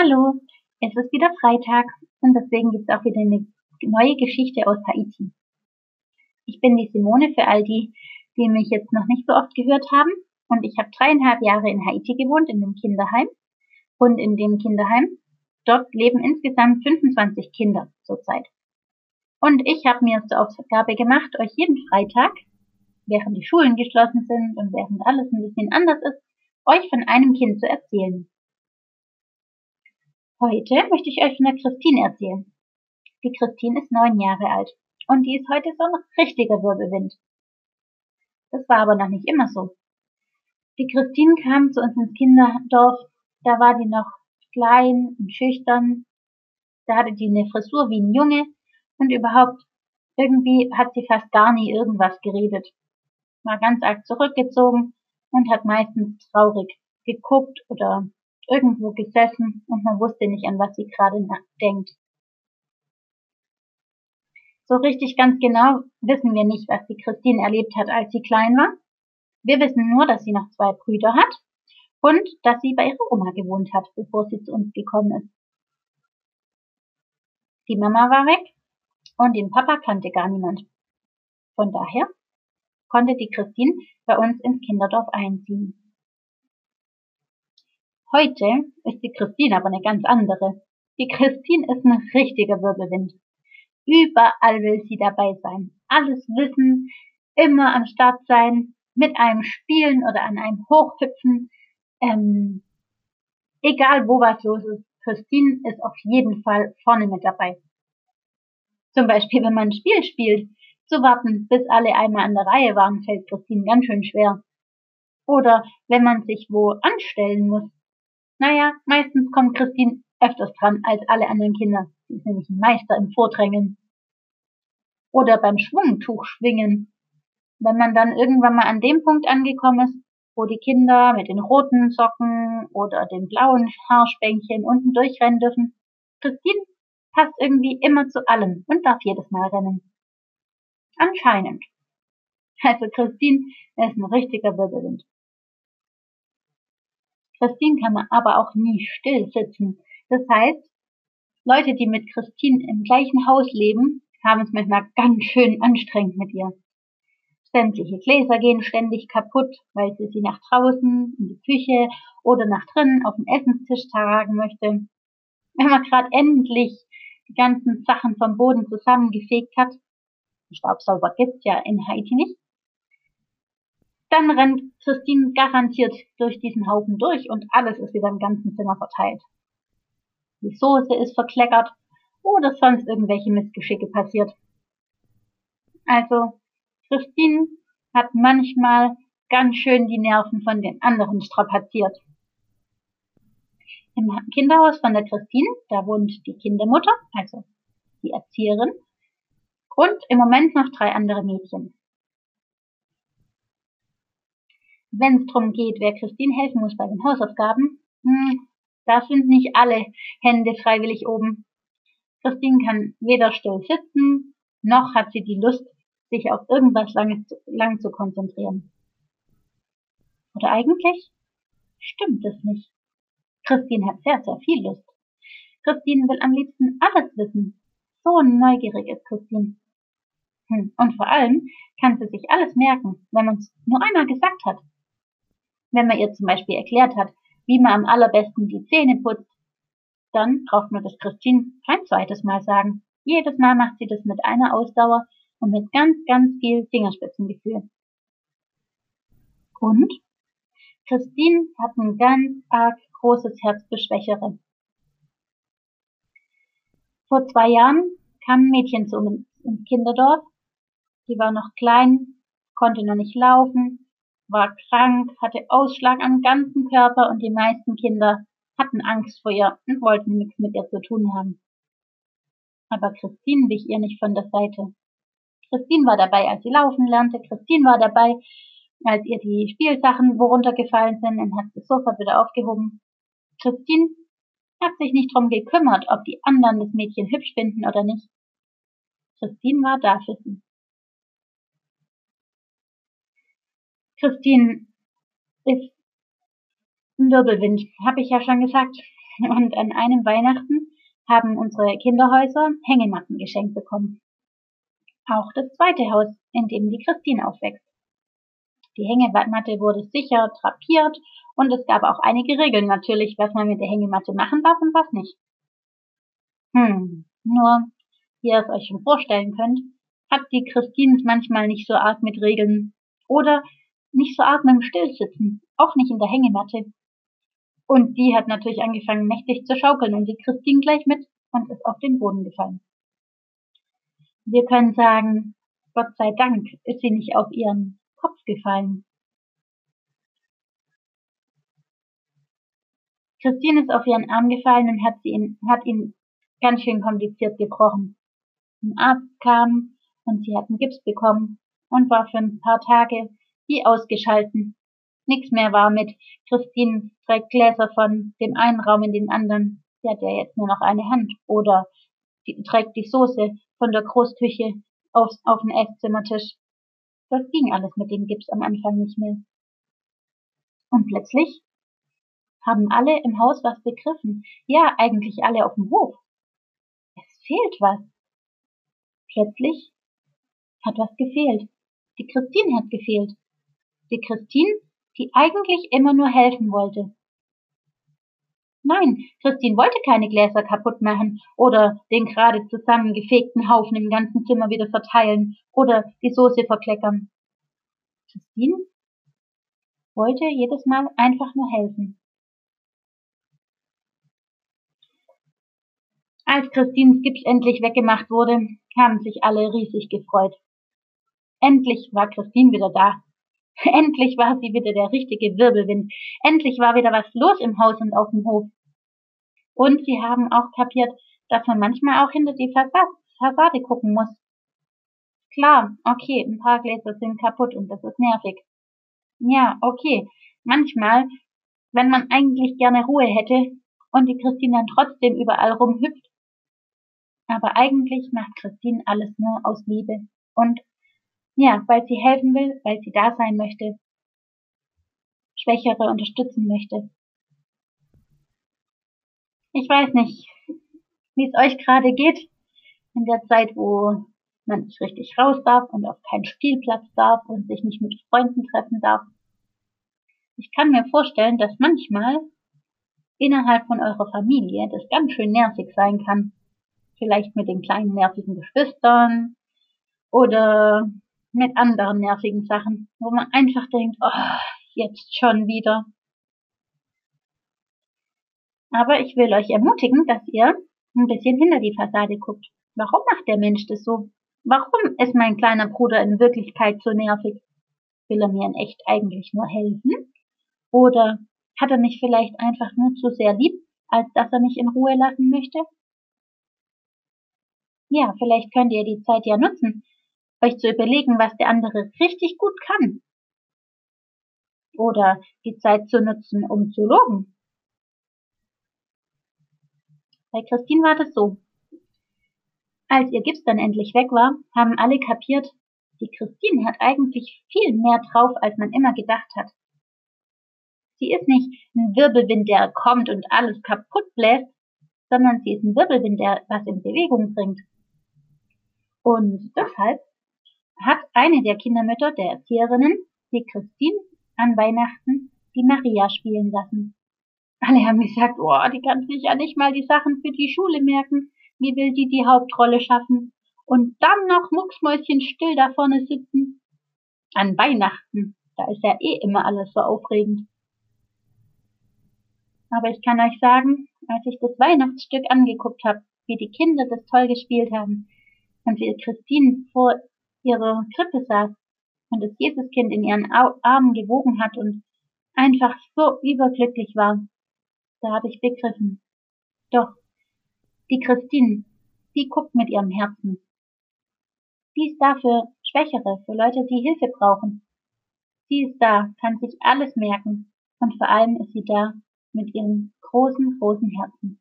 Hallo, es ist wieder Freitag und deswegen gibt es auch wieder eine neue Geschichte aus Haiti. Ich bin die Simone für all die, die mich jetzt noch nicht so oft gehört haben und ich habe dreieinhalb Jahre in Haiti gewohnt, in einem Kinderheim und in dem Kinderheim, dort leben insgesamt 25 Kinder zurzeit. Und ich habe mir zur Aufgabe gemacht, euch jeden Freitag, während die Schulen geschlossen sind und während alles ein bisschen anders ist, euch von einem Kind zu erzählen. Heute möchte ich euch von der Christine erzählen. Die Christine ist neun Jahre alt und die ist heute so ein richtiger Wirbelwind. Das war aber noch nicht immer so. Die Christine kam zu uns ins Kinderdorf, da war die noch klein und schüchtern, da hatte die eine Frisur wie ein Junge und überhaupt irgendwie hat sie fast gar nie irgendwas geredet. War ganz arg zurückgezogen und hat meistens traurig geguckt oder irgendwo gesessen und man wusste nicht, an was sie gerade denkt. So richtig ganz genau wissen wir nicht, was die Christine erlebt hat, als sie klein war. Wir wissen nur, dass sie noch zwei Brüder hat und dass sie bei ihrer Oma gewohnt hat, bevor sie zu uns gekommen ist. Die Mama war weg und den Papa kannte gar niemand. Von daher konnte die Christine bei uns ins Kinderdorf einziehen. Heute ist die Christine aber eine ganz andere. Die Christine ist ein richtiger Wirbelwind. Überall will sie dabei sein, alles wissen, immer am Start sein, mit einem spielen oder an einem hochhüpfen. Ähm, egal wo was los ist, Christine ist auf jeden Fall vorne mit dabei. Zum Beispiel, wenn man ein Spiel spielt, zu warten, bis alle einmal an der Reihe waren, fällt Christine ganz schön schwer. Oder wenn man sich wo anstellen muss, naja, meistens kommt Christine öfters dran als alle anderen Kinder. Sie ist nämlich ein Meister im Vordrängen. Oder beim Schwungtuch schwingen. Wenn man dann irgendwann mal an dem Punkt angekommen ist, wo die Kinder mit den roten Socken oder den blauen Haarspänkchen unten durchrennen dürfen, Christine passt irgendwie immer zu allem und darf jedes Mal rennen. Anscheinend. Also Christine ist ein richtiger Wirbelwind. Christine kann man aber auch nie still sitzen. Das heißt, Leute, die mit Christine im gleichen Haus leben, haben es manchmal ganz schön anstrengend mit ihr. Sämtliche Gläser gehen ständig kaputt, weil sie sie nach draußen, in die Küche oder nach drinnen auf den Essenstisch tragen möchte. Wenn man gerade endlich die ganzen Sachen vom Boden zusammengefegt hat, Staubsauger gibt's ja in Haiti nicht, dann rennt Christine garantiert durch diesen Haufen durch und alles ist wieder im ganzen Zimmer verteilt. Die Soße ist verkleckert oder sonst irgendwelche Missgeschicke passiert. Also, Christine hat manchmal ganz schön die Nerven von den anderen strapaziert. Im Kinderhaus von der Christine, da wohnt die Kindermutter, also die Erzieherin, und im Moment noch drei andere Mädchen. Wenn es darum geht, wer Christine helfen muss bei den Hausaufgaben, hm, da sind nicht alle Hände freiwillig oben. Christine kann weder still sitzen, noch hat sie die Lust, sich auf irgendwas Langes zu, lang zu konzentrieren. Oder eigentlich stimmt es nicht. Christine hat sehr, sehr viel Lust. Christine will am liebsten alles wissen. So neugierig ist Christine. Hm. Und vor allem kann sie sich alles merken, wenn man es nur einmal gesagt hat. Wenn man ihr zum Beispiel erklärt hat, wie man am allerbesten die Zähne putzt, dann braucht man das Christine kein zweites Mal sagen. Jedes Mal macht sie das mit einer Ausdauer und mit ganz, ganz viel Fingerspitzengefühl. Und Christine hat ein ganz arg großes Herz für Schwächere. Vor zwei Jahren kam ein Mädchen zu uns ins Kinderdorf. Die war noch klein, konnte noch nicht laufen war krank, hatte Ausschlag am ganzen Körper und die meisten Kinder hatten Angst vor ihr und wollten nichts mit ihr zu tun haben. Aber Christine wich ihr nicht von der Seite. Christine war dabei, als sie laufen lernte. Christine war dabei, als ihr die Spielsachen worunter gefallen sind und hat sie sofort wieder aufgehoben. Christine hat sich nicht drum gekümmert, ob die anderen das Mädchen hübsch finden oder nicht. Christine war da für sie. Christine ist ein Wirbelwind, habe ich ja schon gesagt. Und an einem Weihnachten haben unsere Kinderhäuser Hängematten geschenkt bekommen. Auch das zweite Haus, in dem die Christine aufwächst. Die Hängematte wurde sicher drapiert und es gab auch einige Regeln natürlich, was man mit der Hängematte machen darf und was nicht. Hm, nur, wie ihr es euch schon vorstellen könnt, hat die Christine es manchmal nicht so arg mit Regeln oder nicht so mit dem Stillsitzen, auch nicht in der Hängematte. Und die hat natürlich angefangen mächtig zu schaukeln und die Christine gleich mit und ist auf den Boden gefallen. Wir können sagen, Gott sei Dank ist sie nicht auf ihren Kopf gefallen. Christine ist auf ihren Arm gefallen und hat, ihn, hat ihn ganz schön kompliziert gebrochen. Ein Arzt kam und sie hat einen Gips bekommen und war für ein paar Tage wie ausgeschalten. Nix mehr war mit Christine trägt Gläser von dem einen Raum in den anderen. Sie hat ja jetzt nur noch eine Hand. Oder die, trägt die Soße von der Großküche aufs, auf den Esszimmertisch. Das ging alles mit dem Gips am Anfang nicht mehr. Und plötzlich haben alle im Haus was begriffen. Ja, eigentlich alle auf dem Hof. Es fehlt was. Plötzlich hat was gefehlt. Die Christine hat gefehlt. Die Christine, die eigentlich immer nur helfen wollte. Nein, Christine wollte keine Gläser kaputt machen oder den gerade zusammengefegten Haufen im ganzen Zimmer wieder verteilen oder die Soße verkleckern. Christine wollte jedes Mal einfach nur helfen. Als Christines Gips endlich weggemacht wurde, haben sich alle riesig gefreut. Endlich war Christine wieder da. Endlich war sie wieder der richtige Wirbelwind. Endlich war wieder was los im Haus und auf dem Hof. Und sie haben auch kapiert, dass man manchmal auch hinter die Fassade gucken muss. Klar, okay, ein paar Gläser sind kaputt und das ist nervig. Ja, okay, manchmal, wenn man eigentlich gerne Ruhe hätte und die Christine dann trotzdem überall rumhüpft, aber eigentlich macht Christine alles nur aus Liebe und ja, weil sie helfen will, weil sie da sein möchte, Schwächere unterstützen möchte. Ich weiß nicht, wie es euch gerade geht in der Zeit, wo man nicht richtig raus darf und auf keinen Spielplatz darf und sich nicht mit Freunden treffen darf. Ich kann mir vorstellen, dass manchmal innerhalb von eurer Familie das ganz schön nervig sein kann. Vielleicht mit den kleinen nervigen Geschwistern oder mit anderen nervigen Sachen, wo man einfach denkt, oh, jetzt schon wieder. Aber ich will euch ermutigen, dass ihr ein bisschen hinter die Fassade guckt. Warum macht der Mensch das so? Warum ist mein kleiner Bruder in Wirklichkeit so nervig? Will er mir in echt eigentlich nur helfen? Oder hat er mich vielleicht einfach nur zu sehr lieb, als dass er mich in Ruhe lassen möchte? Ja, vielleicht könnt ihr die Zeit ja nutzen, euch zu überlegen, was der andere richtig gut kann. Oder die Zeit zu nutzen, um zu loben. Bei Christine war das so. Als ihr Gips dann endlich weg war, haben alle kapiert, die Christine hat eigentlich viel mehr drauf, als man immer gedacht hat. Sie ist nicht ein Wirbelwind, der kommt und alles kaputt bläst, sondern sie ist ein Wirbelwind, der was in Bewegung bringt. Und deshalb hat eine der Kindermütter, der Erzieherinnen, die Christine an Weihnachten die Maria spielen lassen. Alle haben gesagt, oh, die kann sich ja nicht mal die Sachen für die Schule merken. Wie will die die Hauptrolle schaffen? Und dann noch mucksmäuschen still da vorne sitzen? An Weihnachten, da ist ja eh immer alles so aufregend. Aber ich kann euch sagen, als ich das Weihnachtsstück angeguckt habe, wie die Kinder das toll gespielt haben und wie Christine vor ihrer Krippe saß und das Jesuskind in ihren Armen gewogen hat und einfach so überglücklich war, da habe ich begriffen. Doch, die Christine, die guckt mit ihrem Herzen. Die ist da für Schwächere, für Leute, die Hilfe brauchen. Sie ist da, kann sich alles merken und vor allem ist sie da mit ihrem großen, großen Herzen.